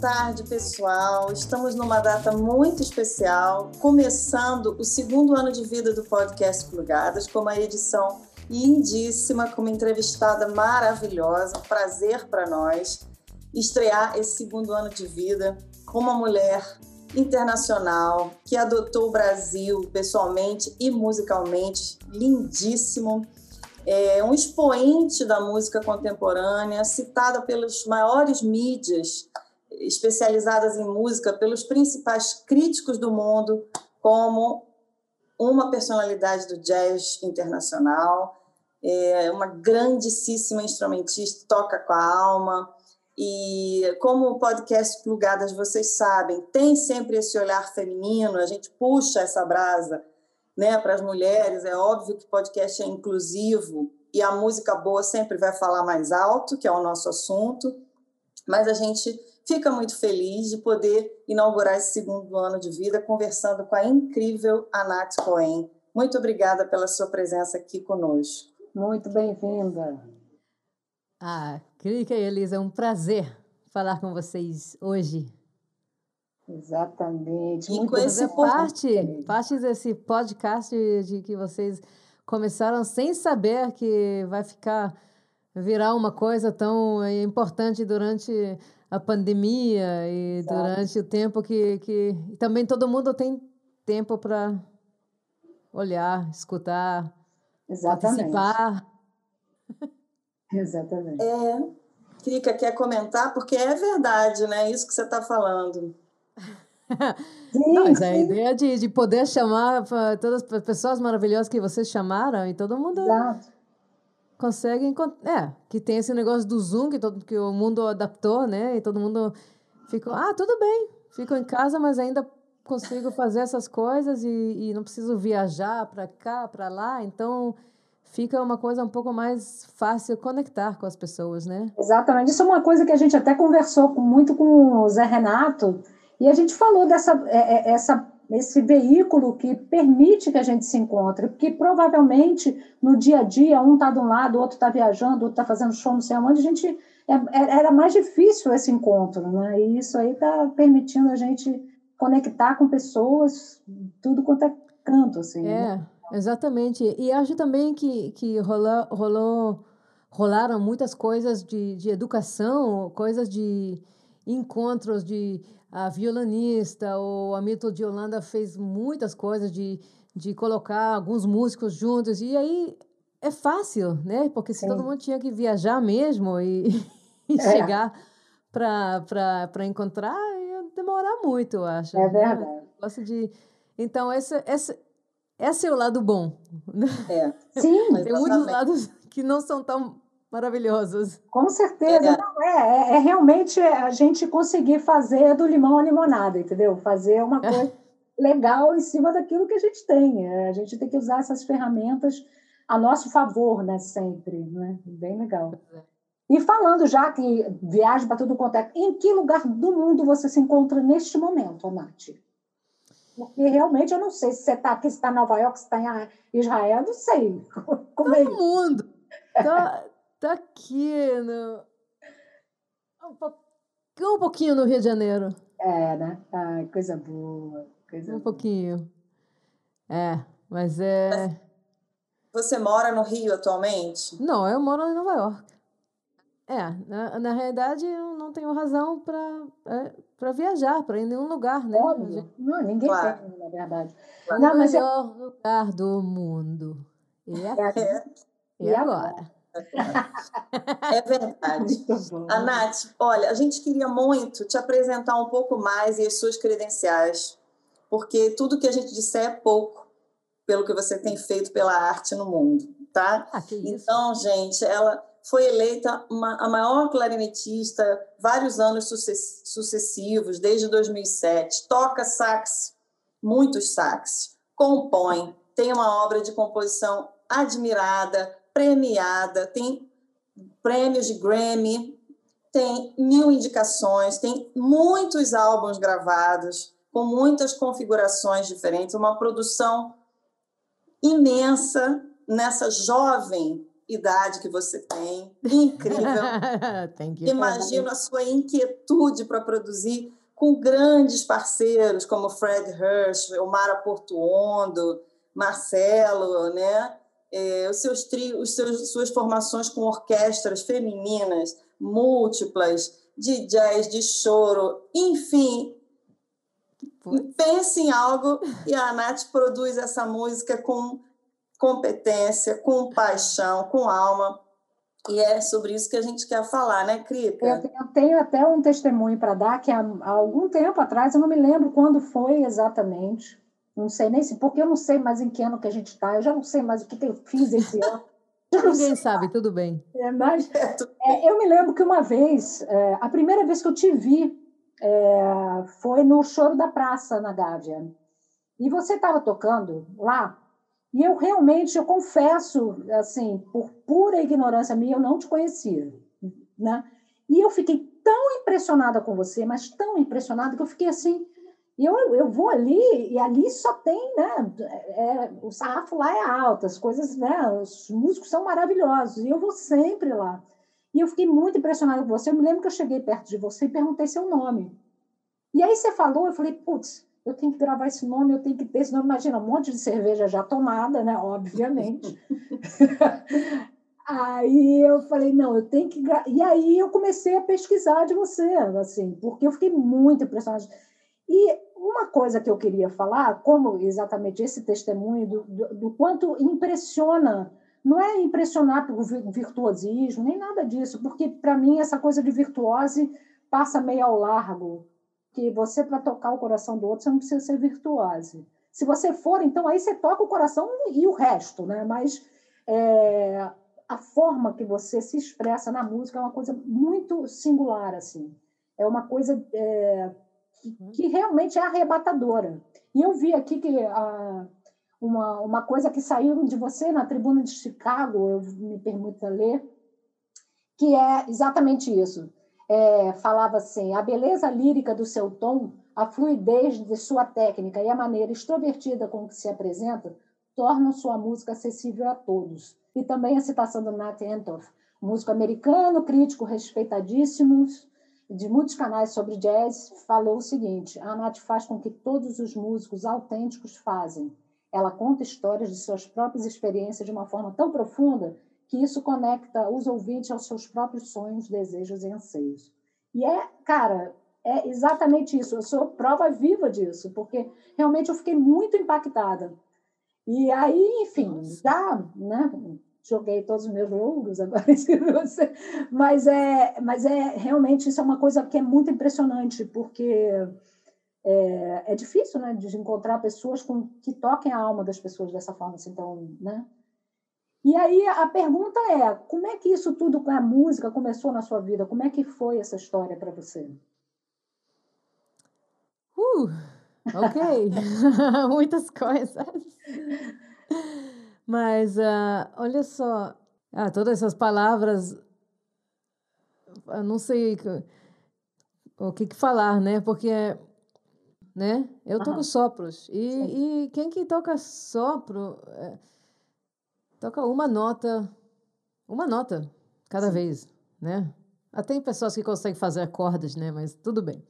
tarde, pessoal. Estamos numa data muito especial, começando o segundo ano de vida do podcast Plugadas, com uma edição lindíssima, com uma entrevistada maravilhosa. Um prazer para nós estrear esse segundo ano de vida com uma mulher internacional que adotou o Brasil pessoalmente e musicalmente, lindíssimo. É um expoente da música contemporânea, citada pelas maiores mídias especializadas em música, pelos principais críticos do mundo, como uma personalidade do jazz internacional, é uma grandíssima instrumentista, toca com a alma. E como o podcast Plugadas, vocês sabem, tem sempre esse olhar feminino, a gente puxa essa brasa né, para as mulheres. É óbvio que podcast é inclusivo e a música boa sempre vai falar mais alto, que é o nosso assunto, mas a gente fica muito feliz de poder inaugurar esse segundo ano de vida conversando com a incrível Anat Cohen. Muito obrigada pela sua presença aqui conosco. Muito bem-vinda. Ah, Krika e Elisa, é um prazer falar com vocês hoje. Exatamente. E Muito conhecer parte, parte desse podcast de, de que vocês começaram sem saber que vai ficar virar uma coisa tão importante durante a pandemia e Exato. durante o tempo que, que também todo mundo tem tempo para olhar, escutar, Exatamente. participar. Exatamente. É, Krika quer comentar, porque é verdade, né? Isso que você está falando. Sim, Não, mas é a ideia de, de poder chamar todas as pessoas maravilhosas que vocês chamaram e todo mundo Exato. Consegue é que tem esse negócio do Zoom que todo que o mundo adaptou né e todo mundo ficou ah tudo bem fico em casa mas ainda consigo fazer essas coisas e, e não preciso viajar para cá para lá. Então fica uma coisa um pouco mais fácil conectar com as pessoas né? Exatamente. Isso é uma coisa que a gente até conversou muito com o Zé Renato e a gente falou dessa é, é, essa, esse veículo que permite que a gente se encontre, porque provavelmente no dia a dia um está de um lado, o outro está viajando, o outro está fazendo show, não sei aonde, a gente é, é, era mais difícil esse encontro, né? E isso aí está permitindo a gente conectar com pessoas, tudo quanto é canto, assim. É, né? exatamente. E acho também que, que rolou, rolou, rolaram muitas coisas de, de educação, coisas de encontros de a violinista, o Hamilton de Holanda fez muitas coisas de, de colocar alguns músicos juntos, e aí é fácil, né? Porque se Sim. todo mundo tinha que viajar mesmo e, e é. chegar para encontrar, ia demorar muito, eu acho. É verdade. Gosto de... Então, esse, esse, esse é o lado bom. Né? É. Sim. Tem muitos lados que não são tão maravilhosos. Com certeza, é. Não, é, é, é, realmente a gente conseguir fazer do limão a limonada, entendeu? Fazer uma é. coisa legal em cima daquilo que a gente tem. É, a gente tem que usar essas ferramentas a nosso favor, né? Sempre, né? Bem legal. E falando já que viagem para quanto é, em que lugar do mundo você se encontra neste momento, Nath? Porque realmente eu não sei se você está aqui, se está em Nova York, se está em Israel, não sei. Como é Todo é mundo. Tá, tá aqui no. Um pouquinho no Rio de Janeiro. É, né? Ai, coisa boa. Coisa um boa. pouquinho. É, mas é. Você mora no Rio atualmente? Não, eu moro em Nova York. É, na, na realidade eu não tenho razão para é, para viajar, para ir em nenhum lugar, né? Óbvio. Não, ninguém claro. tem, na verdade. Claro. Não, mas o melhor é... lugar do mundo. E é aqui. É. E agora? É verdade. A Nath, olha, a gente queria muito te apresentar um pouco mais e as suas credenciais, porque tudo que a gente disser é pouco pelo que você tem feito pela arte no mundo, tá? Ah, então, gente, ela foi eleita uma, a maior clarinetista vários anos sucessivos, desde 2007. Toca sax, muitos sax, compõe, tem uma obra de composição admirada, premiada, tem prêmios de Grammy, tem mil indicações, tem muitos álbuns gravados, com muitas configurações diferentes, uma produção imensa nessa jovem idade que você tem, incrível. Imagino a sua inquietude para produzir com grandes parceiros como Fred Hirsch, Omara Portuondo, Marcelo, né? É, os seus tri, os seus, suas formações com orquestras femininas múltiplas, de jazz, de choro, enfim. Pense em algo e a Nath produz essa música com competência, com paixão, com alma. E é sobre isso que a gente quer falar, né, Crica? Eu, tenho até um testemunho para dar, que há, há, algum tempo atrás, eu não me lembro quando foi exatamente, não sei nem se, porque eu não sei mais em que ano que a gente está, eu já não sei mais o que, que eu fiz esse ano. Ninguém sabe, tudo bem. É, mas é, é, eu me lembro que uma vez, é, a primeira vez que eu te vi é, foi no Choro da Praça, na Gávea. E você estava tocando lá, e eu realmente, eu confesso, assim, por pura ignorância minha, eu não te conhecia, né? E eu fiquei tão impressionada com você, mas tão impressionada que eu fiquei assim, eu, eu vou ali e ali só tem, né? É, o sarrafo lá é alto, as coisas, né? Os músicos são maravilhosos e eu vou sempre lá. E eu fiquei muito impressionada com você. Eu me lembro que eu cheguei perto de você e perguntei seu nome. E aí você falou, eu falei, putz, eu tenho que gravar esse nome, eu tenho que ter esse nome. Imagina, um monte de cerveja já tomada, né? Obviamente. aí eu falei, não, eu tenho que. E aí eu comecei a pesquisar de você, assim, porque eu fiquei muito impressionada. E uma coisa que eu queria falar, como exatamente esse testemunho do, do, do quanto impressiona, não é impressionar pelo virtuosismo, nem nada disso, porque para mim essa coisa de virtuose passa meio ao largo que você, para tocar o coração do outro, você não precisa ser virtuose. Se você for, então aí você toca o coração e o resto, né? Mas é, a forma que você se expressa na música é uma coisa muito singular, assim. É uma coisa é, que, uhum. que, realmente é arrebatadora. E eu vi aqui que a, uma, uma coisa que saiu de você na tribuna de Chicago, eu me permito ler, que é exatamente isso é, falava assim: a beleza lírica do seu tom, a fluidez de sua técnica e a maneira extrovertida com que se apresenta tornam sua música acessível a todos. E também a citação do Nat Entoff, músico americano, crítico respeitadíssimo de muitos canais sobre jazz, falou o seguinte: a Nat faz com que todos os músicos autênticos fazem. Ela conta histórias de suas próprias experiências de uma forma tão profunda que isso conecta os ouvintes aos seus próprios sonhos, desejos e anseios. E é, cara, é exatamente isso. Eu sou prova viva disso, porque realmente eu fiquei muito impactada. E aí, enfim, já, né? Joguei todos os meus louros agora você, mas é, mas é realmente isso é uma coisa que é muito impressionante, porque é, é difícil, né, de encontrar pessoas com, que toquem a alma das pessoas dessa forma, assim, então, né? E aí a pergunta é: como é que isso tudo com a música começou na sua vida? Como é que foi essa história para você? Uh, ok, muitas coisas. Mas uh, olha só, ah, todas essas palavras, eu não sei o que, que falar, né? Porque né? Eu toco sopros e, e, quem que toca sopro é, toca uma nota, uma nota cada Sim. vez, né? Até tem pessoas que conseguem fazer cordas, né? Mas tudo bem.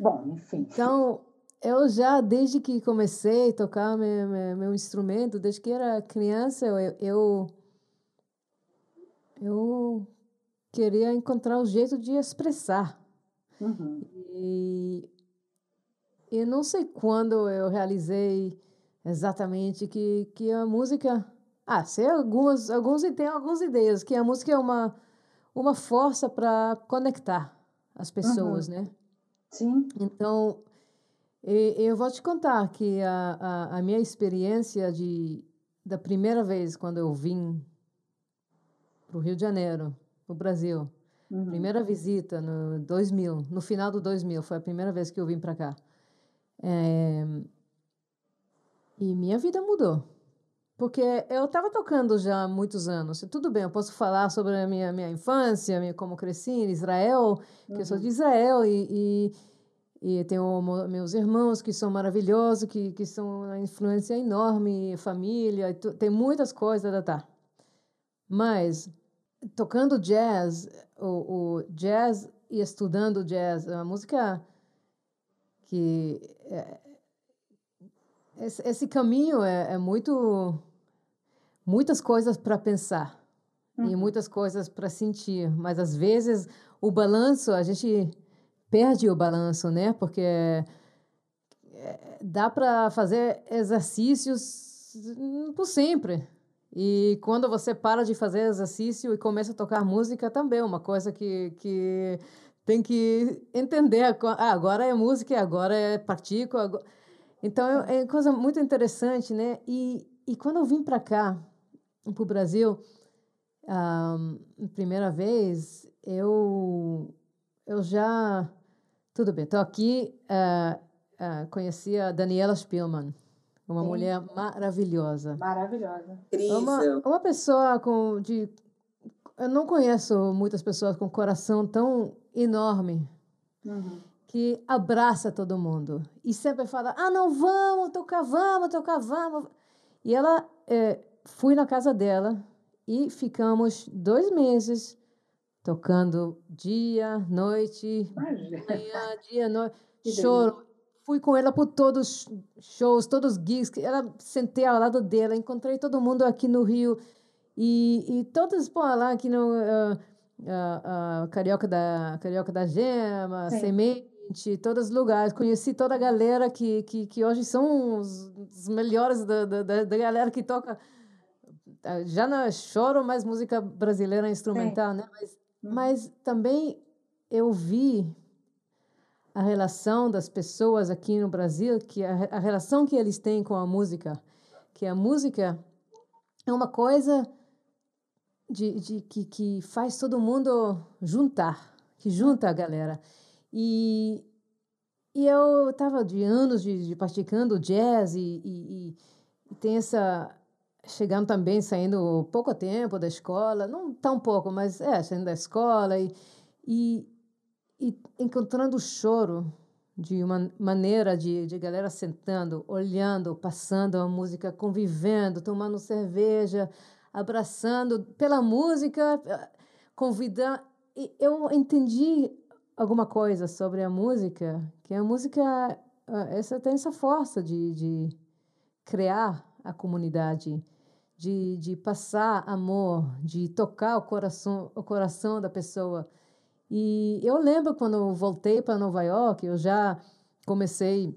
Bom, enfim. Então, eu já, desde que comecei a tocar meu, meu, meu instrumento, desde que era criança, eu, eu, eu queria encontrar o um jeito de expressar. Uhum. E eu não sei quando eu realizei exatamente que, que a música ah, sei algumas, alguns tem algumas ideias que a música é uma uma força para conectar as pessoas, uhum. né? Sim. Então, eu vou te contar que a, a, a, minha experiência de da primeira vez quando eu vim para o Rio de Janeiro, no Brasil, uhum. primeira visita no 2000, no final do 2000, foi a primeira vez que eu vim para cá. É, e minha vida mudou. Porque eu estava tocando já há muitos anos. Tudo bem, eu posso falar sobre a minha, minha infância, minha, como cresci em Israel, que uhum. eu sou de Israel, e, e, e tenho meus irmãos que são maravilhosos, que, que são uma influência enorme, família, tem muitas coisas, tá? Mas tocando jazz, o, o jazz e estudando jazz, a música que é, esse, esse, caminho é, é, muito muitas coisas para pensar uhum. e muitas coisas para sentir, mas às vezes o balanço a gente perde o balanço, né? Porque é, dá para fazer exercícios por sempre. E quando você para de fazer exercício e começa a tocar música, também é uma coisa que, que tem que entender. Ah, agora é música, agora é partico. Agora... Então, é, é coisa muito interessante, né? E, e quando eu vim para cá, para o Brasil, a primeira vez, eu, eu já... Tudo bem, estou aqui, uh, uh, conheci a Daniela Spielmann. Uma Sim. mulher maravilhosa. Maravilhosa. Incrível. Uma, uma pessoa com de eu não conheço muitas pessoas com coração tão enorme uhum. que abraça todo mundo e sempre fala: ah, não vamos tocar, vamos tocar, vamos. E ela é, fui na casa dela e ficamos dois meses tocando dia, noite, manhã, dia, noite, choro fui com ela por todos os shows, todos os gigs. Ela sentei ao lado dela, encontrei todo mundo aqui no Rio. E, e todos, pô, lá aqui no uh, uh, uh, Carioca, da, Carioca da Gema, Sim. Semente, todos os lugares. Conheci toda a galera que, que, que hoje são os, os melhores da, da, da, galera que toca. Já não choro mais música brasileira instrumental, Sim. né? Mas. Mas também eu vi a relação das pessoas aqui no Brasil, que a, a relação que eles têm com a música, que a música é uma coisa de, de que, que faz todo mundo juntar, que junta a galera. E, e eu estava de anos de, de praticando jazz e, e, e, tem essa chegando também saindo pouco tempo da escola, não tão pouco, mas é saindo da escola e, e e encontrando o choro de uma maneira de, de galera sentando, olhando, passando a música, convivendo, tomando cerveja, abraçando pela música, convidando. E eu entendi alguma coisa sobre a música, que a música essa tem essa força de, de criar a comunidade, de, de passar amor, de tocar o coração, o coração da pessoa. E eu lembro quando eu voltei para Nova York, eu já comecei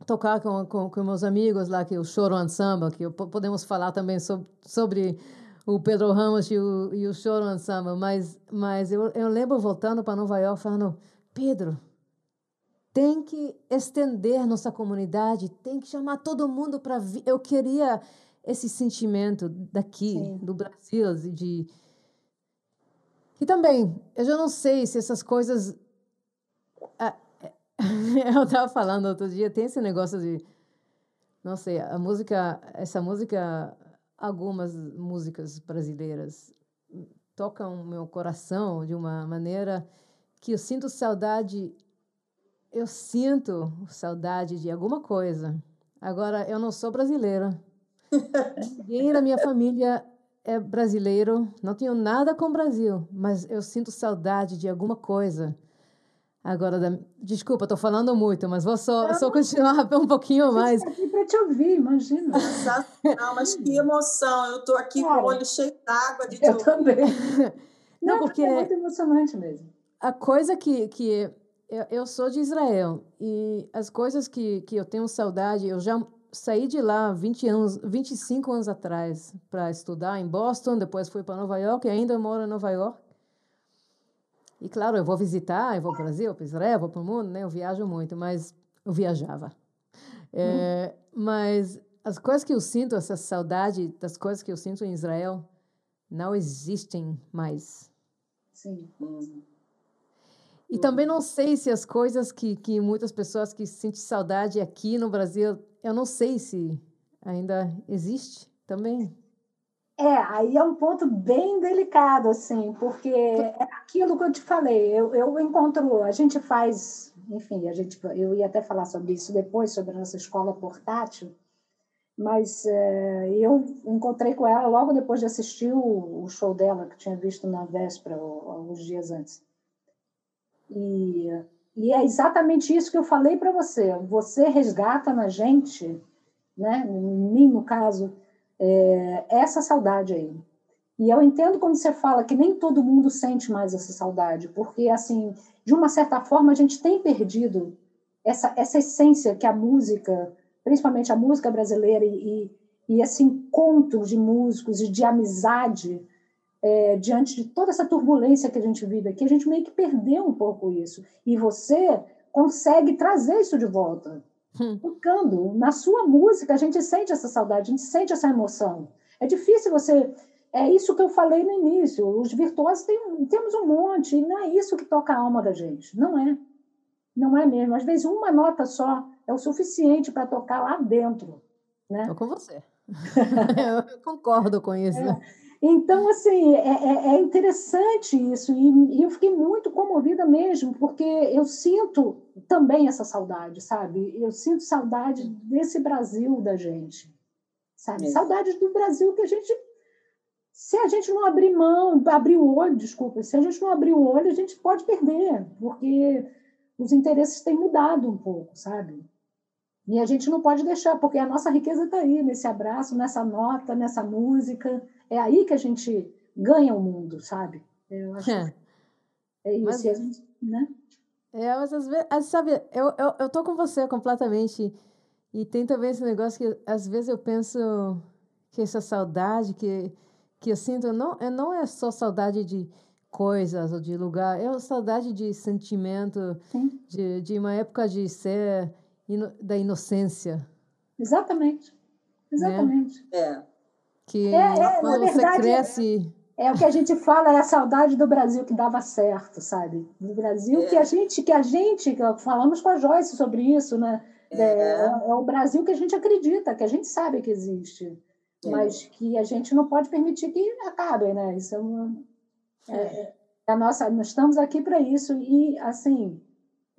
a tocar com, com, com meus amigos lá, que é o Choro Ensemble, que podemos falar também sobre, sobre o Pedro Ramos e o, e o Choro Ensemble, mas, mas eu, eu lembro voltando para Nova York falando, Pedro, tem que estender nossa comunidade, tem que chamar todo mundo para vir. Eu queria esse sentimento daqui, Sim. do Brasil, de e também, eu já não sei se essas coisas. eu estava falando outro dia, tem esse negócio de. Não sei, a música, essa música, algumas músicas brasileiras tocam meu coração de uma maneira que eu sinto saudade. Eu sinto saudade de alguma coisa. Agora, eu não sou brasileira. Ninguém da minha família é brasileiro, não tenho nada com o Brasil, mas eu sinto saudade de alguma coisa. Agora, da... desculpa, estou falando muito, mas vou só, só continuar um pouquinho mais. aqui para te ouvir, imagina. Não, mas que emoção! Eu estou aqui Cara, com o olho cheio d'água de Eu também. Não, não, porque é muito emocionante mesmo. A coisa que, que eu, eu sou de Israel e as coisas que, que eu tenho saudade, eu já saí de lá 20 anos, 25 anos atrás para estudar em Boston, depois fui para Nova York e ainda moro em Nova York. E claro, eu vou visitar, eu vou para o Brasil, para Israel, vou para o mundo, né? Eu viajo muito, mas eu viajava. É, hum. Mas as coisas que eu sinto, essa saudade das coisas que eu sinto em Israel, não existem mais. Sim. Hum. E também não sei se as coisas que, que muitas pessoas que sentem saudade aqui no Brasil eu não sei se ainda existe também. É, aí é um ponto bem delicado, assim, porque é aquilo que eu te falei, eu, eu encontro, a gente faz, enfim, a gente, eu ia até falar sobre isso depois, sobre a nossa escola portátil, Mas é, eu encontrei com ela logo depois de assistir o, o show dela, que tinha visto na véspera, alguns dias antes. E, e é exatamente isso que eu falei para você. Você resgata na gente, né, em mim, no caso, é, essa saudade aí. E eu entendo quando você fala que nem todo mundo sente mais essa saudade, porque, assim, de uma certa forma, a gente tem perdido essa, essa essência que a música principalmente a música brasileira e, e esse encontro de músicos e de amizade é, diante de toda essa turbulência que a gente vive aqui, a gente meio que perdeu um pouco isso. E você consegue trazer isso de volta. Hum. Tocando. Na sua música, a gente sente essa saudade, a gente sente essa emoção. É difícil você. É isso que eu falei no início. Os virtuosos tem, temos um monte, e não é isso que toca a alma da gente. Não é. Não é mesmo. Às vezes, uma nota só é o suficiente para tocar lá dentro. Né? Estou com você. eu concordo com isso. É. Então, assim, é, é, é interessante isso, e, e, eu fiquei muito comovida mesmo, porque eu sinto também essa saudade, sabe? Eu sinto saudade desse Brasil da gente, sabe? É. Saudade do Brasil que a gente. Se a gente não abrir mão, abrir o olho, desculpa, se a gente não abrir o olho, a gente pode perder, porque os interesses têm mudado um pouco, sabe? E a gente não pode deixar, porque a nossa riqueza está aí, nesse abraço, nessa nota, nessa música. É aí que a gente ganha o mundo, sabe? Eu acho é, é isso. Mas, gente, né? É, mas às vezes, sabe, eu, eu, eu tô com você completamente. E tem também esse negócio que às vezes eu penso que essa saudade que, que eu sinto não, não é só saudade de coisas ou de lugar, é saudade de sentimento, de, de uma época de ser da inocência. Exatamente. Exatamente. Né? É. Que é, é, quando você verdade, cresce. É, é, o que a gente fala, é a saudade do Brasil que dava certo, sabe? Do Brasil é. que a gente, que a gente, falamos com a Joyce sobre isso, né? É. é, é o Brasil que a gente acredita, que a gente sabe que existe, mas que a gente não pode permitir que acabe, né? Isso é uma. É, a nossa, nós estamos aqui para isso e assim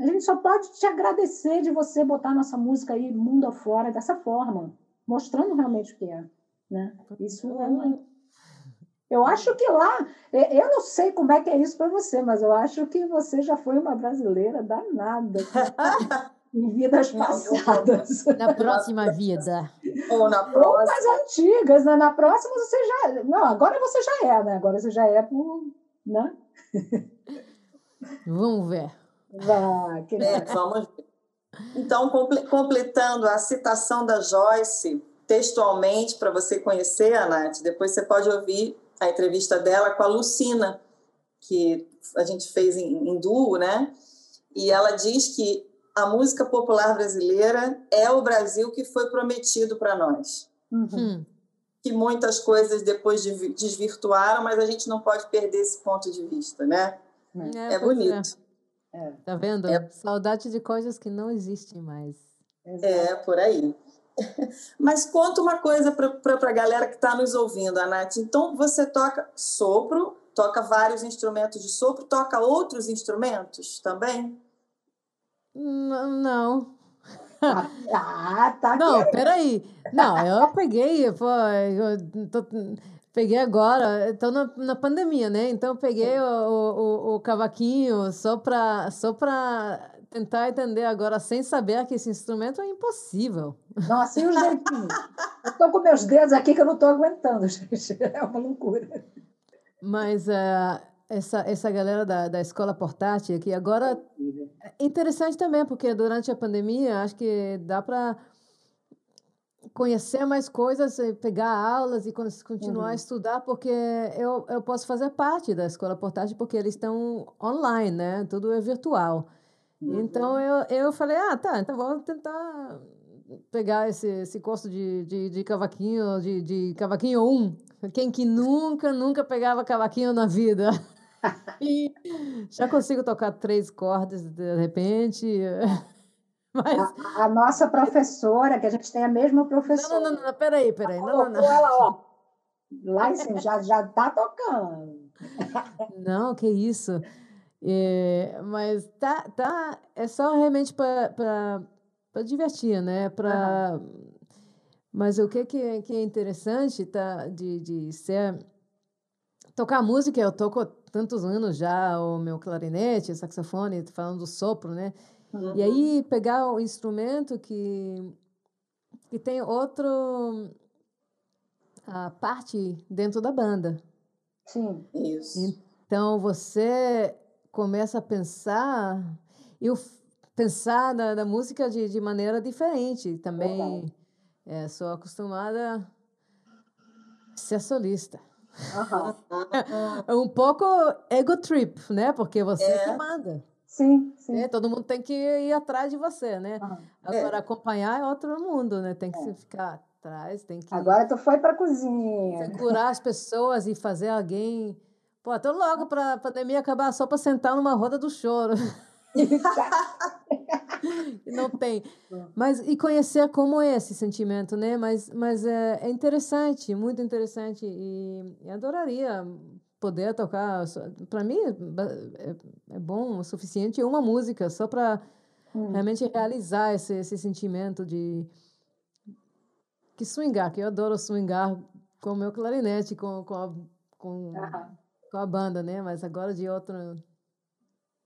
a gente só pode te agradecer de você botar nossa música aí mundo afora dessa forma, mostrando realmente o que é. Né? Isso é uma... Eu acho que lá, eu não sei como é que é isso para você, mas eu acho que você já foi uma brasileira danada. em vidas passadas. Na próxima vida. Ou na próxima. Ou mais antigas, né? Na próxima você já. Não, agora você já é, né? Agora você já é por. Né? Vamos ver. Vai, que é, vamos ver. Então, completando a citação da Joyce textualmente para você conhecer a Nath, depois você pode ouvir a entrevista dela com a Lucina, que a gente fez em, em duo, né? E ela diz que a música popular brasileira é o Brasil que foi prometido para nós. Uhum. Que muitas coisas depois desvirtuaram, mas a gente não pode perder esse ponto de vista, né? É, é bonito. É. Tá vendo? É. Saudade de coisas que não existem mais. É, por aí. Mas conta uma coisa para a galera que está nos ouvindo, Anate. Então, você toca sopro, toca vários instrumentos de sopro, toca outros instrumentos também? Não. Ah, tá. Não, peraí. Não, eu peguei, pô, eu tô, Peguei agora, estou na, na pandemia, né? Então peguei o, o, o cavaquinho só para só para tentar entender agora, sem saber que esse instrumento é impossível. Nossa, e os dedinhos? eu estou com meus dedos aqui que eu não estou aguentando, gente. É uma loucura. Mas uh, essa, essa galera da, da escola portátil aqui agora é interessante também, porque durante a pandemia acho que dá para conhecer mais coisas, pegar aulas e continuar uhum. a estudar, porque eu, eu posso fazer parte da escola portátil, porque eles estão online, né? Tudo é virtual. Uhum. Então eu, eu falei, ah, tá, então vou tentar pegar esse, esse curso de, de, de cavaquinho, de, de cavaquinho 1. Quem que nunca, nunca pegava cavaquinho na vida? e já consigo tocar três cordas de repente. Mas... A, a, nossa professora, que a gente tem a mesma professora. Não, não, não, não peraí, peraí. Não, não, não. Ela, ó, lá em cima, já, já tá tocando. Não, que isso. É, mas tá, tá, é só realmente para divertir, né? Para Mas o que, que, é, que é interessante tá, de, de ser. Tocar música, eu toco tantos anos já, o meu clarinete, saxofone, falando do sopro, né? Uhum. E aí pegar o instrumento que, que tem outro a parte dentro da banda. Sim. Isso. Então você começa a pensar e pensar na, na música de, de maneira diferente também. É, sou acostumada a ser solista. Uhum. é um pouco ego trip, né? Porque você é. que manda. Sim, sim. É, todo mundo tem que ir atrás de você, né? Uhum. Agora, é. acompanhar é outro mundo, né? Tem que é. ficar atrás, tem que. Agora tu foi para cozinha. Segurar as pessoas e fazer alguém. Pô, tô logo para a pandemia acabar só para sentar numa roda do choro. não tem. Mas e conhecer como é esse sentimento, né? Mas, mas é, é interessante, muito interessante e, e adoraria poder tocar. Para mim é, é, bom o suficiente uma música só para hum. realmente realizar esse, esse sentimento de que swingar, que eu adoro swingar com o meu clarinete, com, com, a, com, com a banda, né? Mas agora de outro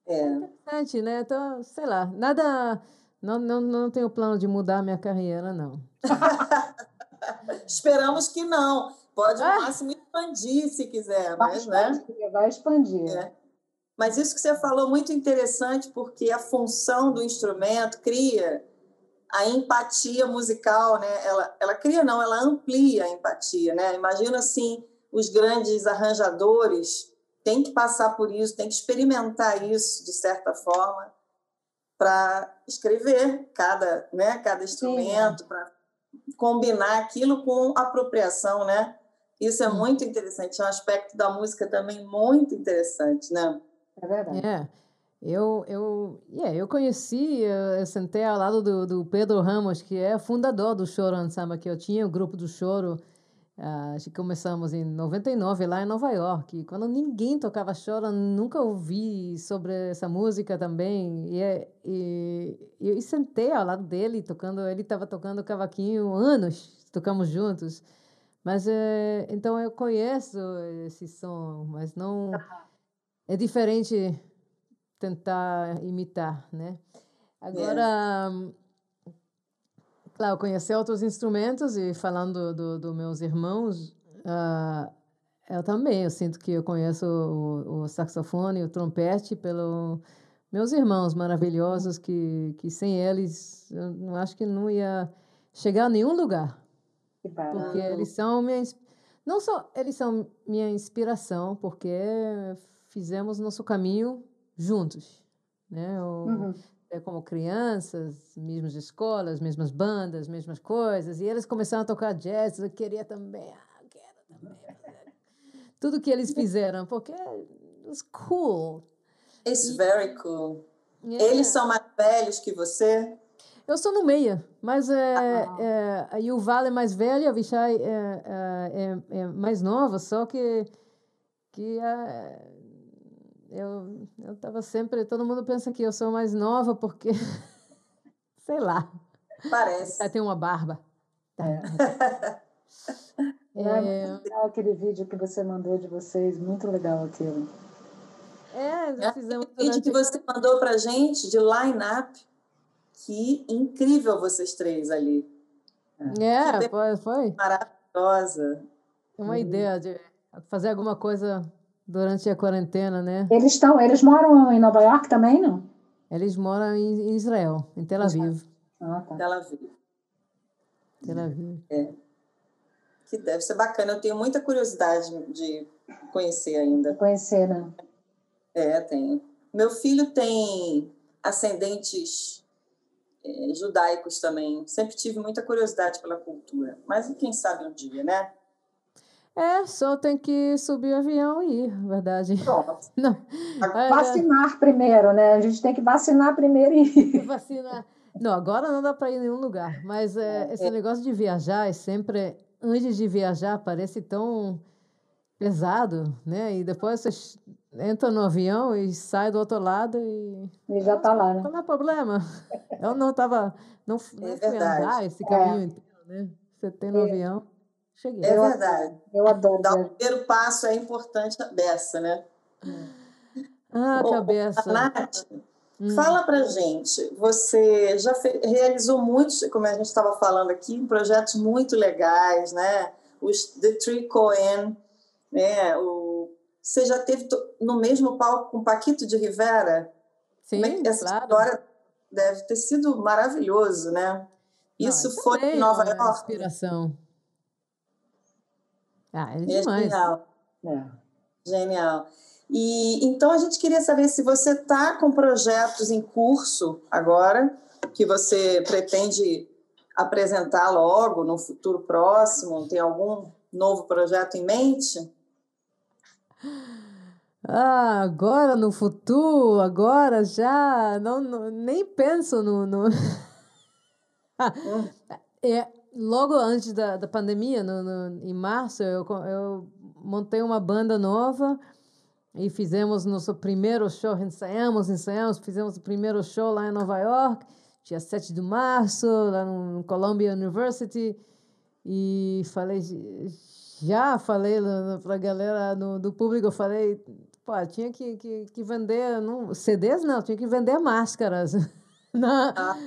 é. Interessante, né? Então, sei lá, nada. Não, não, não tenho plano de mudar a minha carreira, não. Esperamos que não. Pode ah. máximo expandir se quiser, vai mas, expandir, né? Vai expandir. É. Mas isso que você falou muito interessante, porque a função do instrumento cria a empatia musical, né? Ela, ela cria, não, ela amplia a empatia, né? Imagina assim os grandes arranjadores tem que passar por isso, tem que experimentar isso de certa forma para escrever cada, né, cada instrumento, para combinar aquilo com apropriação, né? Isso é muito interessante, é um aspecto da música também muito interessante, né? É verdade. É. Eu, eu, yeah, eu conheci, eu sentei ao lado do, do Pedro Ramos, que é fundador do Choro Ensemble, que eu tinha o grupo do Choro acho que começamos em 99 lá em Nova York. Quando ninguém tocava chora, nunca ouvi sobre essa música também. E, é, e, e, e sentei ao lado dele, tocando. Ele estava tocando cavaquinho anos, tocamos juntos. Mas é, então eu conheço esse som, mas não é diferente tentar imitar, né? Agora é. Claro, conhecer outros instrumentos e falando dos do, meus irmãos, uh, eu também, eu sinto que eu conheço o, o saxofone, o trompete pelo meus irmãos maravilhosos que, que sem eles eu não acho que não ia chegar a nenhum lugar. Porque eles são minha não só eles são minha inspiração, porque fizemos nosso caminho juntos, né? O, uhum é, como crianças, mesmas escolas, mesmas bandas, mesmas coisas, e eles começaram a tocar jazz, eu queria também, ah, quero também. Tudo que eles fizeram, porque it's cool. It's e, very cool. Yeah. Eles são mais velhos que você? Eu sou no meio, mas é, ah. é, a Yuval é mais velha, a Vishai é, é, é, é mais nova, só que, que é, eu eu tava sempre, todo mundo pensa que eu sou mais nova porque sei lá. Parece. Ela tem uma barba. É. é, muito legal aquele vídeo que você mandou de vocês, muito legal aquilo. É, já fizemos. O vídeo que você mandou pra gente de line-up, que incrível vocês três ali. É, foi, foi. Maravilhosa. Uma uhum. ideia de fazer alguma coisa durante a quarentena, né? Eles estão, eles moram em Nova York também, não? Eles moram em Israel, em Tel Aviv. Ah, tá. Tel Aviv. Tel Aviv. É. Que deve ser bacana. Eu tenho muita curiosidade de conhecer ainda. Conhecer, né? É, tenho. Meu filho tem ascendentes é, judaicos também. Sempre tive muita curiosidade pela cultura. Mas quem sabe um dia, né? É, só tem que subir o avião e ir, verdade. Pronto. Não. Vacinar primeiro, né? A gente tem que vacinar primeiro e ir. Vacinar. Não, agora não dá para ir em nenhum lugar. Mas é, esse é. negócio de viajar é sempre, antes de viajar, parece tão pesado, né? E depois você entra no avião e sai do outro lado e. E já está lá, né? Não há problema. Eu não estava. Não, não é fui andar esse caminho é. inteiro, né? você tem no é. avião. Cheguei. É verdade. Eu adoro. Dar o primeiro passo é importante a beça, né? Ah, Bom, cabeça. Nath, hum. fala pra gente. Você já realizou muitos, como a gente estava falando aqui, projetos muito legais, né? Os The Tree Cohen, né? O, você já teve no mesmo palco com Paquito de Rivera? Sim, é essa claro. história deve ter sido maravilhoso, né? Isso Não, foi em Nova York. Inspiração. Ah, é, é demais. Genial. É. Genial. E então a gente queria saber se você está com projetos em curso agora que você pretende apresentar logo no futuro próximo. Tem algum novo projeto em mente? Ah, agora no futuro, agora já não, não nem penso no, no... Hum. é, logo antes da, da pandemia, no, no, em março, eu, eu montei uma banda nova e fizemos nosso primeiro show, ensaiamos, ensaiamos, fizemos o primeiro show lá em Nova York, dia 7 de março, lá no Columbia University, e falei, já falei para a galera no, do público, eu falei, pô, tinha que, que, que vender, não, CDs não, tinha que vender máscaras. Na, ah,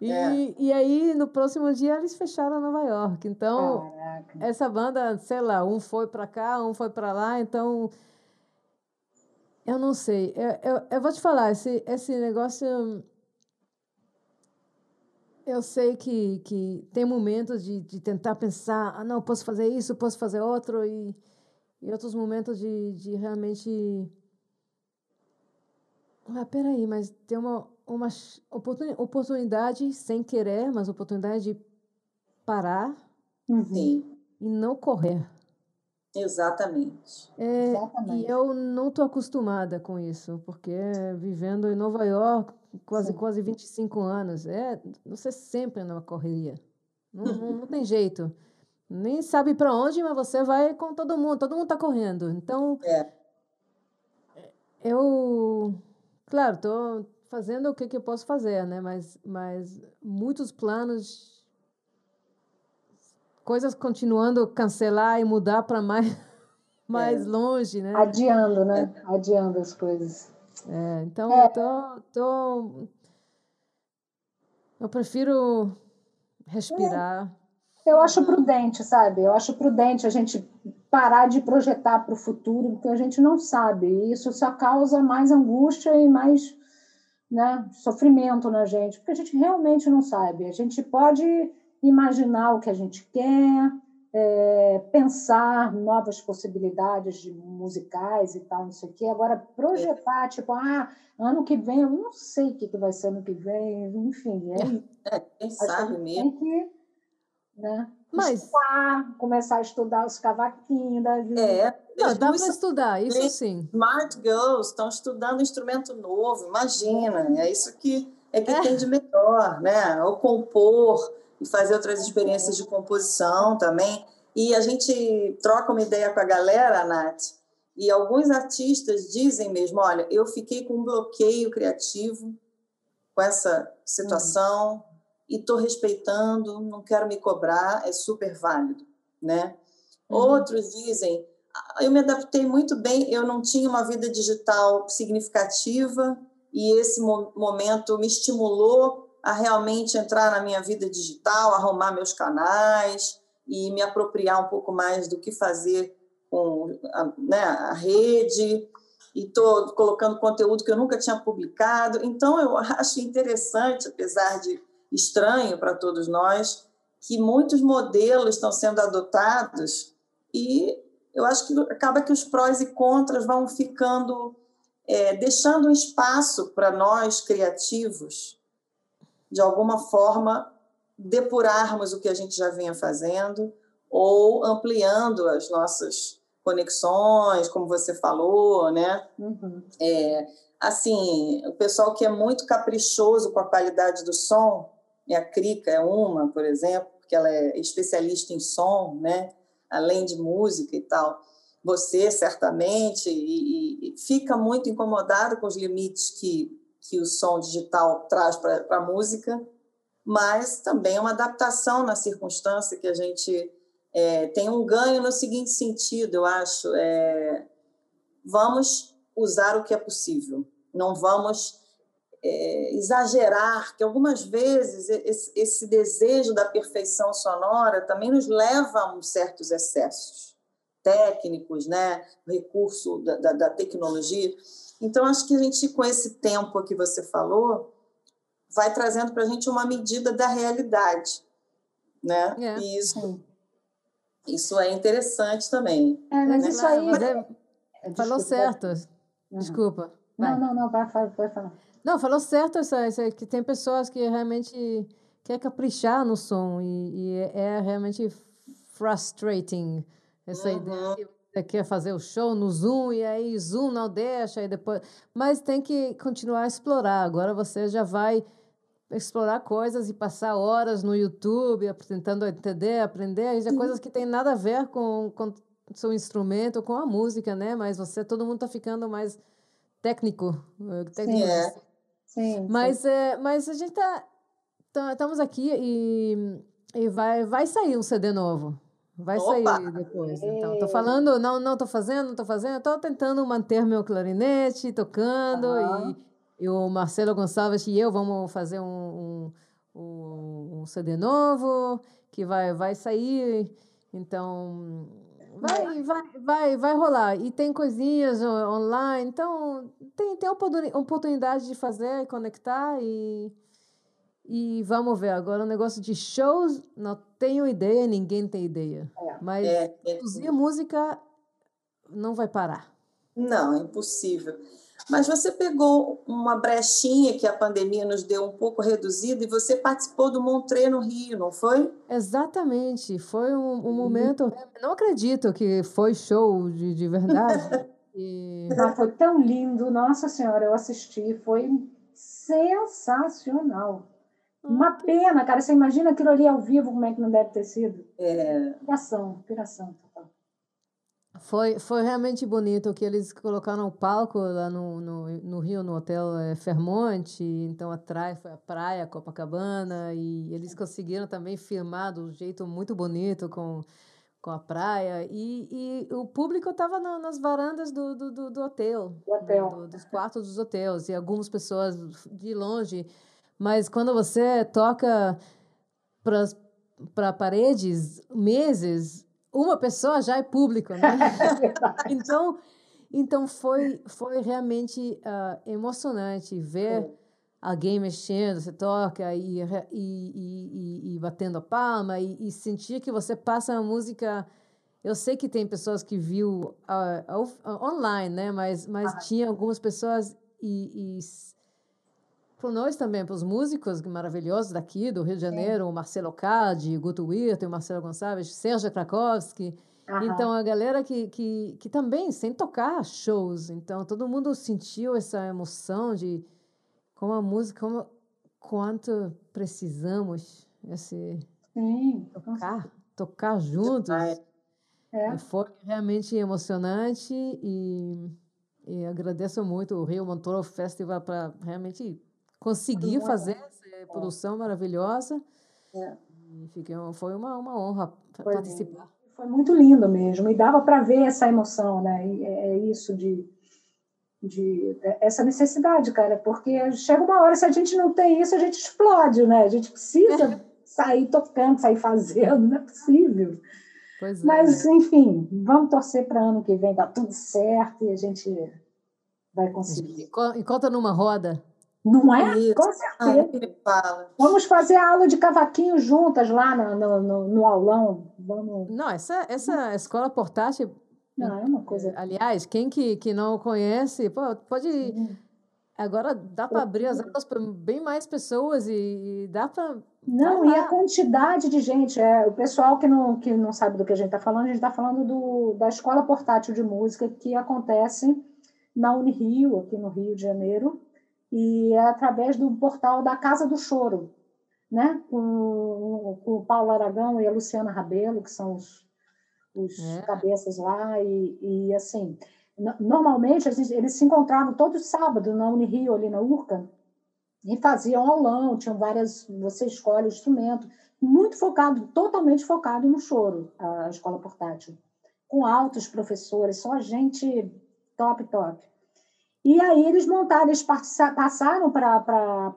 e, é. e aí, no próximo dia, eles fecharam Nova York. Então, Caraca. essa banda, sei lá, um foi para cá, um foi para lá, então eu não sei. Eu, eu, eu, vou te falar, esse, esse negócio. Eu sei que, que tem momentos de, de tentar pensar, ah, não, posso fazer isso, posso fazer outro, e, e outros momentos de, de realmente. Ah, peraí, mas tem uma, uma oportunidade sem querer, mas oportunidade de parar uhum. e não correr. Exatamente. É, Exatamente. E eu não estou acostumada com isso, porque vivendo em Nova York quase, Sim. quase 25 anos, é, você sempre na correria. Não, não, não tem jeito. Nem sabe para onde, mas você vai com todo mundo, todo mundo está correndo. Então, é. eu, claro, estou fazendo o que, que eu posso fazer, né? Mas, mas muitos planos coisas continuando cancelar e mudar para mais, mais é. longe, né? Adiando, né? É. Adiando as coisas. É, então, é. Tô, tô, eu prefiro respirar. É. Eu acho prudente, sabe? Eu acho prudente a gente parar de projetar para o futuro, porque a gente não sabe. E isso só causa mais angústia e mais né, sofrimento na gente, porque a gente realmente não sabe. A gente pode imaginar o que a gente quer, é, pensar novas possibilidades de musicais e tal, não sei o quê. Agora, projetar, tipo, ah, ano que vem, eu não sei o que, que vai ser ano que vem, enfim. É, é quem sabe mesmo. Tem que né, Mas... estudar, começar a estudar os cavaquinhos da vida. É, não, dá para estudar, isso sim. Smart girls estão estudando instrumento novo, imagina, é isso que é que é. tem de melhor, né? Ou compor, e fazer outras experiências de composição também. E a gente troca uma ideia com a galera, Nath, e alguns artistas dizem mesmo: olha, eu fiquei com um bloqueio criativo com essa situação uhum. e estou respeitando, não quero me cobrar, é super válido, né? Uhum. Outros dizem: ah, eu me adaptei muito bem, eu não tinha uma vida digital significativa e esse momento me estimulou a realmente entrar na minha vida digital, arrumar meus canais e me apropriar um pouco mais do que fazer com a, né, a rede e estou colocando conteúdo que eu nunca tinha publicado. Então, eu acho interessante, apesar de estranho para todos nós, que muitos modelos estão sendo adotados e eu acho que acaba que os prós e contras vão ficando, é, deixando um espaço para nós criativos de alguma forma, depurarmos o que a gente já vinha fazendo ou ampliando as nossas conexões, como você falou, né? Uhum. É, assim, o pessoal que é muito caprichoso com a qualidade do som, e a Crica é uma, por exemplo, porque ela é especialista em som, né? Além de música e tal. Você, certamente, e, e fica muito incomodado com os limites que que o som digital traz para a música, mas também é uma adaptação na circunstância que a gente é, tem um ganho no seguinte sentido, eu acho, é, vamos usar o que é possível, não vamos é, exagerar, que algumas vezes esse, esse, desejo da perfeição sonora também nos leva a certos excessos técnicos, né, recurso da, da, da tecnologia. Então, acho que a gente, com esse tempo que você falou, vai trazendo para a gente uma medida da realidade, né? É. E isso, isso é interessante também. É, mas né? isso aí... É... Falou certo. Uhum. Desculpa. Vai. Não, não, não, vai, vai falar. Não, falou certo isso, isso, que tem pessoas que realmente quer caprichar no som e, e é, é realmente frustrating essa uhum. ideia quer fazer o show no Zoom e aí Zoom não deixa e depois, mas tem que continuar a explorar. Agora você já vai explorar coisas e passar horas no YouTube tentando entender, aprender, já coisas que tem nada a ver com, com seu instrumento, com a música, né? Mas você, todo mundo está ficando mais técnico, eh, técnico. Sim, é. sim, mas sim. É, mas a gente tá, tá estamos aqui e, e vai vai sair um CD novo. Vai Opa! sair depois. Então, tô falando, não, não tô fazendo, não tô fazendo, tô tentando manter meu clarinete tocando uhum. e, e, o Marcelo Gonçalves e eu vamos fazer um, um, um, CD novo que vai, vai sair. Então, vai, vai, vai, vai rolar. E tem coisinhas online, então tem, tem oportunidade de fazer, conectar e e vamos ver, agora o negócio de shows, não tenho ideia, ninguém tem ideia. É, Mas é, é, produzir música não vai parar. Não, é impossível. Mas você pegou uma brechinha que a pandemia nos deu um pouco reduzida e você participou do Montré no Rio, não foi? Exatamente. Foi um, um momento. Não acredito que foi show de, de verdade. e... Não, foi tão lindo. Nossa Senhora, eu assisti. Foi sensacional. Uma pena, cara. Você imagina aquilo ali ao vivo, como é que não deve ter sido? É. Piração, piração. Foi, foi realmente bonito que eles colocaram o palco lá no, no, no Rio, no Hotel é, Fermonte. Então, atrás foi a praia, Copacabana. E eles conseguiram também filmar de um jeito muito bonito com, com a praia. E, e o público estava na, nas varandas do, do, do, do hotel. Do hotel. Do, dos quartos dos hotéis. E algumas pessoas de longe mas quando você toca para paredes meses, uma pessoa já é público, né? Então, então foi, foi realmente uh, emocionante ver alguém mexendo, você toca e, e, e, e batendo a palma e, e, sentir que você passa a música. Eu sei que tem pessoas que viu uh, uh, online, né? Mas, mas ah. tinha algumas pessoas e, para nós também, para os músicos maravilhosos daqui do Rio de Janeiro, o Marcelo Cade, Guto Wirth, o Marcelo Gonçalves, Sérgio Krakowski. Uhum. Então, a galera que, que, que também, sem tocar shows, então todo mundo sentiu essa emoção de como a música, como, quanto precisamos esse, Sim, tocar, tocar juntos. É. Foi realmente emocionante e, e agradeço muito o Rio Montoro Festival para realmente conseguir fazer essa produção maravilhosa. É. Fiquei, foi uma, uma honra foi participar. Lindo. Foi muito lindo mesmo, e dava para ver essa emoção, né? E é, é isso de, de essa necessidade, cara, porque chega uma hora, se a gente não tem isso, a gente explode, né? A gente precisa é. sair tocando, sair fazendo, não é possível. Pois Mas, é. enfim, vamos torcer para ano que vem dar tudo certo e a gente vai conseguir. E conta numa roda. Não é? Isso. Com certeza. Ah, Vamos fazer a aula de cavaquinho juntas lá no, no, no, aulão. Vamos... Não, essa, essa escola portátil. Não, é uma coisa. Aliás, quem que, que não conhece, pô, pode. Agora dá para abrir as aulas para bem mais pessoas e, e dá para. Não, e a quantidade de gente. É, o pessoal que não, que não sabe do que a gente está falando, a gente está falando do, da escola portátil de música que acontece na Unirio, aqui no Rio de Janeiro e é através do portal da Casa do Choro, né? com, com o Paulo Aragão e a Luciana Rabelo, que são os, os é. cabeças lá, e, e assim, normalmente eles se encontravam todos sábados na Unirio, ali na Urca, E faziam aulão, tinham várias. Você escolhe o instrumento, muito focado, totalmente focado no choro, a escola portátil. Com altos professores, só gente top, top. E aí eles montaram, eles passaram para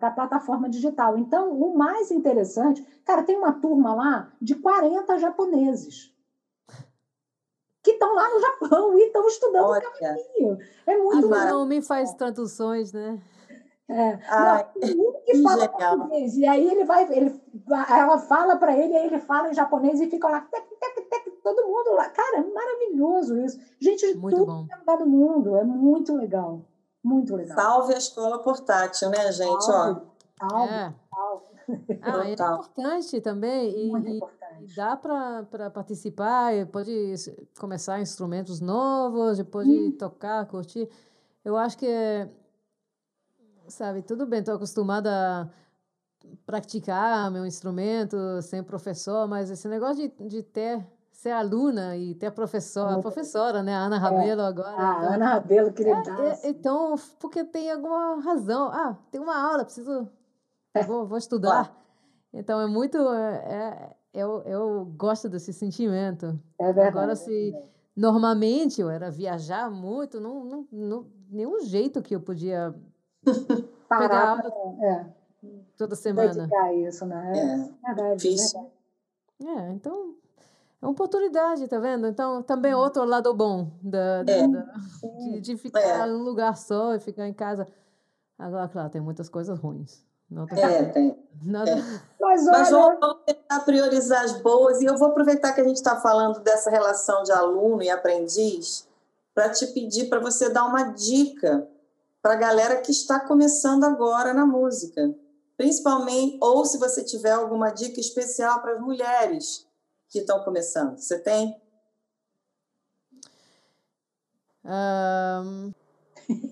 a plataforma digital. Então, o mais interessante, cara, tem uma turma lá de 40 japoneses que estão lá no Japão e estão estudando Olha. cavaquinho. É muito A Naomi faz traduções, né? É. Ai, não, que fala português. E aí ele vai, ele, ela fala para ele, aí ele fala em japonês e fica lá, tec, tec, tec, todo mundo lá. Cara, é maravilhoso isso. Gente de muito tudo é lugar do mundo. É muito legal. Muito legal. Salve a escola portátil, né, gente? Salve, Ó. Salve, é. salve. Ah, é importante também. E, Muito importante. E dá para participar, pode começar instrumentos novos, pode hum. tocar, curtir. Eu acho que, sabe, tudo bem, estou acostumada a praticar meu instrumento sem professor, mas esse negócio de, de ter ser aluna e ter professora, a professora, né? A Ana é. Rabelo é. agora. Ah, então, Ana Rabelo, querida. É, é, então, porque tem alguma razão. Ah, tem uma aula, preciso. É. Vou, vou estudar. Então, é muito. É, eu, eu gosto desse sentimento. É verdade. Agora, se normalmente eu era viajar muito, não, não, não nenhum jeito que eu podia Parar pegar aula é. toda semana. Dedicar isso, né? É, é verdade. Difícil. É, então é uma oportunidade, tá vendo? Então, também outro lado bom da, da, é. da de, de, ficar é. em um lugar só e ficar em casa. Agora, claro, tem muitas coisas ruins. Não tô... É, tem. É. Mas, olha... Mas vamos tentar priorizar as boas e eu vou aproveitar que a gente está falando dessa relação de aluno e aprendiz para te pedir para você dar uma dica para a galera que está começando agora na música. Principalmente, ou se você tiver alguma dica especial para as mulheres que estão começando? Você tem? Um,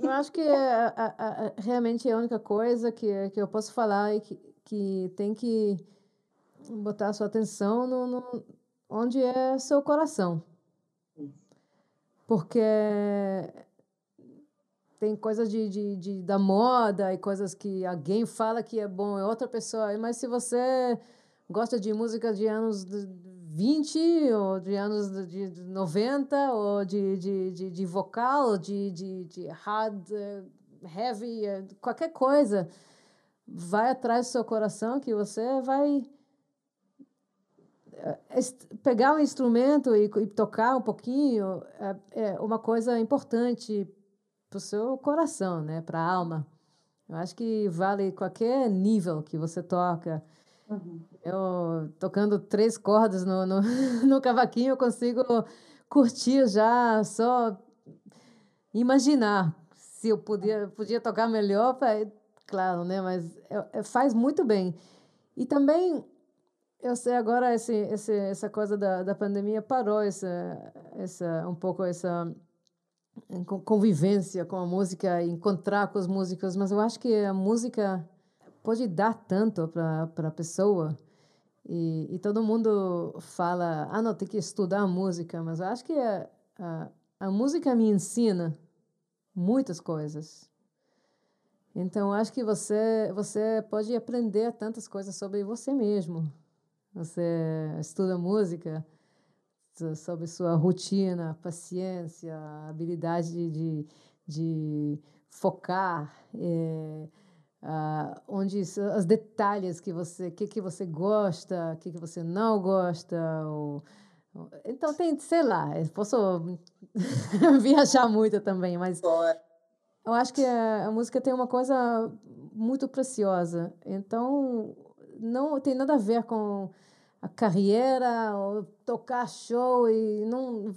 eu acho que é, a, a, realmente a única coisa que, que eu posso falar é que, que tem que botar sua atenção no, no onde é seu coração. Porque tem coisas de, de, de, da moda e coisas que alguém fala que é bom, é outra pessoa. Mas se você gosta de música de anos 20, ou de anos de, de 90, ou de, de, de, de vocal, de, de, de hard, heavy, eh, qualquer coisa. Vai atrás do seu coração que você vai eh, pegar um instrumento e, e tocar um pouquinho é, é uma coisa importante para o seu coração, né? para a alma. Eu acho que vale qualquer nível que você toca. Uhum. Eu tocando três cordas no, no, no cavaquinho, eu consigo curtir já, só imaginar se eu podia, podia tocar melhor, claro, né? Mas é, é, faz muito bem. E também, eu sei agora, esse, esse, essa coisa da, da pandemia parou essa, essa, um pouco essa convivência com a música, encontrar com as músicas, mas eu acho que a música pode dar tanto para a pessoa. E, e, todo mundo fala, ah, não, tem que estudar música, mas eu acho que a, a, a música me ensina muitas coisas. Então, acho que você, você pode aprender tantas coisas sobre você mesmo. Você estuda música, sobre sua rotina, paciência, habilidade de, de focar. É, Uh, onde os detalhes que você, que que você gosta, que que você não gosta, ou, ou, então tem, sei lá, posso viajar muito também, mas eu acho que a, a, música tem uma coisa muito preciosa, então não tem nada a ver com a carreira, ou tocar show e não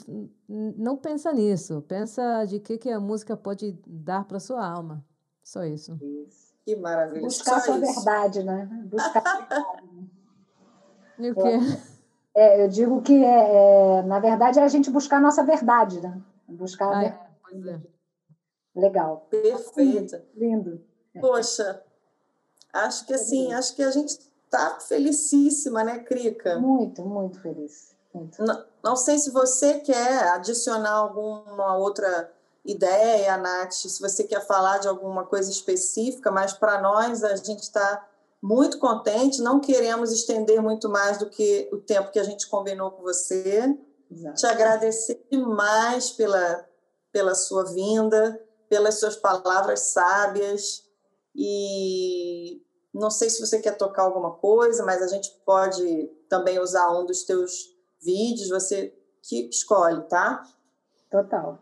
não pensa nisso, pensa de que que a música pode dar para sua alma, só isso. Isso. Que maravilha. Buscar a sua isso. verdade, né? Buscar a verdade. E o quê? É, eu digo que, é, é, na verdade, é a gente buscar a nossa verdade, né? Buscar a ah, verdade. É, pois é. Legal. Perfeito. Lindo. Poxa, acho que assim, acho que a gente está felicíssima, né, Crica? Muito, muito feliz. Muito. Não, não sei se você quer adicionar alguma outra ideia, Nath, se você quer falar de alguma coisa específica, mas para nós a gente está muito contente, não queremos estender muito mais do que o tempo que a gente combinou com você. Exato. Te agradecer demais pela, pela sua vinda, pelas suas palavras sábias e não sei se você quer tocar alguma coisa, mas a gente pode também usar um dos teus vídeos, você que escolhe, tá? Total.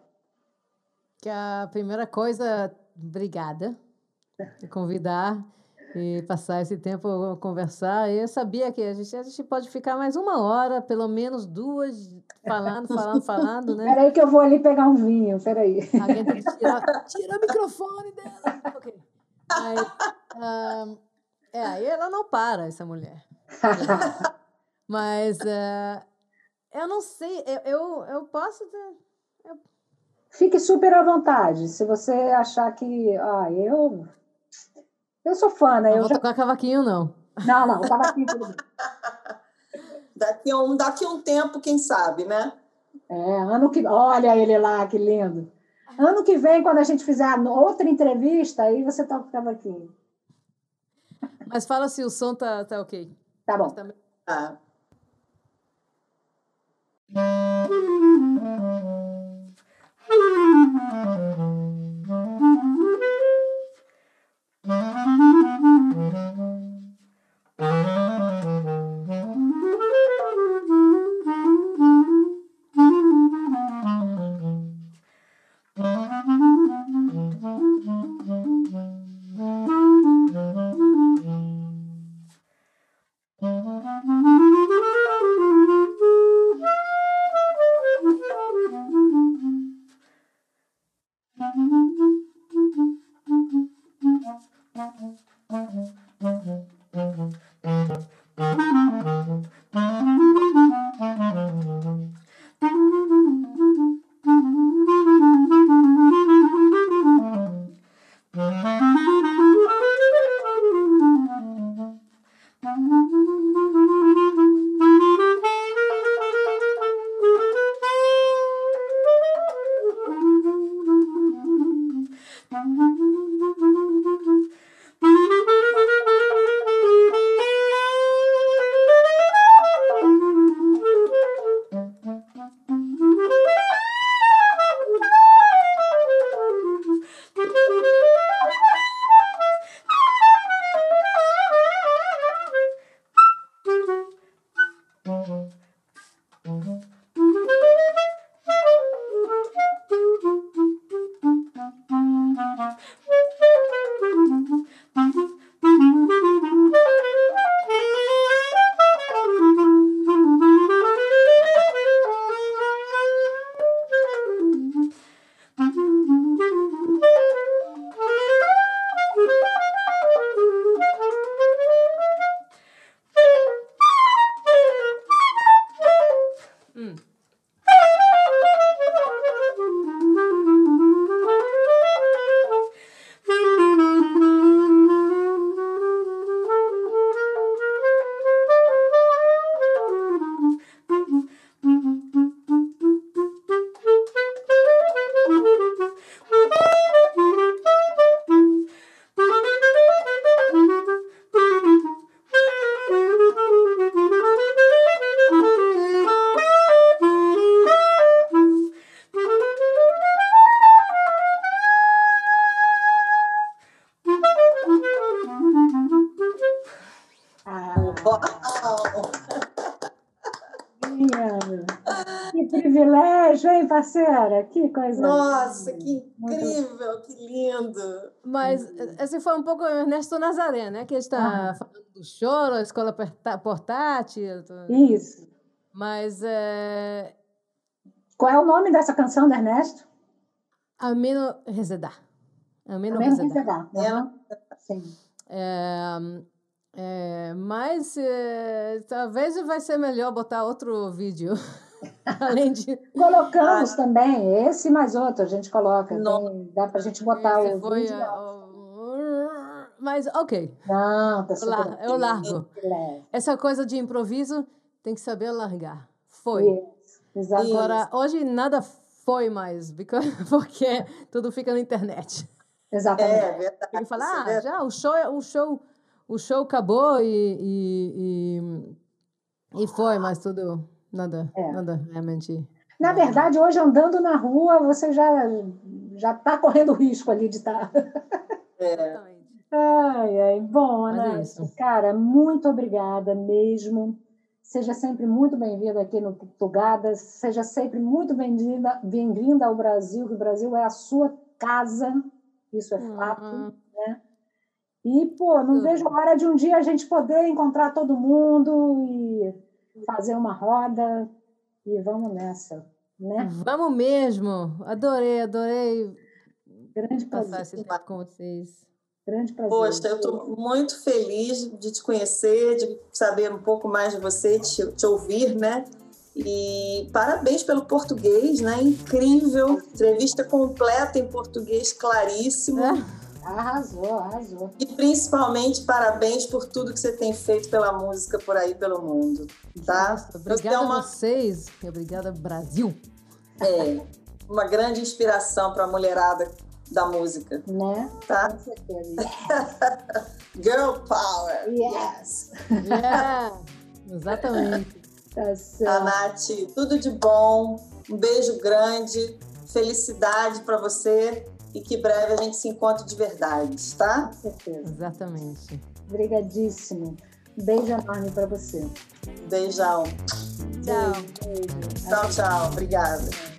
Que a primeira coisa, obrigada por convidar e passar esse tempo conversar. Eu sabia que a gente, a gente pode ficar mais uma hora, pelo menos duas, falando, falando, falando, né? Peraí que eu vou ali pegar um vinho, peraí. Alguém tem que tirar, tira o microfone dela. Ok. Mas, é, aí ela não para, essa mulher. Mas uh, eu não sei, eu, eu, eu posso. Eu... Fique super à vontade. Se você achar que. Ah, eu. Eu sou fã, né? Não eu vou já... tocar cavaquinho, não. Não, não, cavaquinho tudo daqui, a um, daqui a um tempo, quem sabe, né? É, ano que. Olha ele lá, que lindo. Ano que vem, quando a gente fizer outra entrevista, aí você toca o cavaquinho. Mas fala se o som tá, tá ok. Tá bom. Tá. Parceira, que coisa. Nossa, que incrível, que lindo. Mas esse foi um pouco Ernesto Nazaré, né? Que está ah. falando do choro, a escola portátil. Isso. Mas. É... Qual é o nome dessa canção do Ernesto? Ameno Rezedá. Ameno, Rezedá. Uhum. Sim. É, é, mas é, talvez vai ser melhor botar outro vídeo. Além de. Colocamos ah, também, esse mais outro, a gente coloca. Tem, dá para a gente botar o. Foi, vídeo. Mas, ok. Não, tá super Eu largo. Essa coisa de improviso tem que saber largar. Foi. Isso, exatamente. Agora, hoje nada foi mais, porque tudo fica na internet. Exatamente. É verdade. Ele fala, ah, já o show, o show, o show acabou e, e, e, e foi, mas tudo nada, é. nada realmente. Na verdade, hoje andando na rua, você já já está correndo risco ali de estar. Tá. É. Ai, ai. Bom, Ana, é cara, muito obrigada mesmo. Seja sempre muito bem-vinda aqui no Tugadas. Seja sempre muito bem-vinda bem ao Brasil, que o Brasil é a sua casa. Isso é fato, uhum. né? E, pô, não vejo a hora de um dia a gente poder encontrar todo mundo e fazer uma roda. E vamos nessa, né? Vamos mesmo. Adorei, adorei Grande passar esse tempo com vocês. Grande prazer. Poxa, eu estou muito feliz de te conhecer, de saber um pouco mais de você, de te, te ouvir, né? E parabéns pelo português, né? Incrível. Entrevista completa em português, claríssimo. É. Arrasou, arrasou. E principalmente parabéns por tudo que você tem feito pela música por aí pelo mundo, tá? Nossa, obrigada é uma... a vocês e obrigada Brasil. É, uma grande inspiração para a mulherada da música. Né? Tá? Com certeza. Girl power. Yes. Yeah. Exatamente. Tá certo. A Nath, tudo de bom. Um beijo grande. Felicidade para você e que breve a gente se encontre de verdade, tá? Com certeza. Exatamente. Obrigadíssimo. Beijo enorme para você. Beijão. Tchau. Beijo. Tchau, tchau. Obrigada.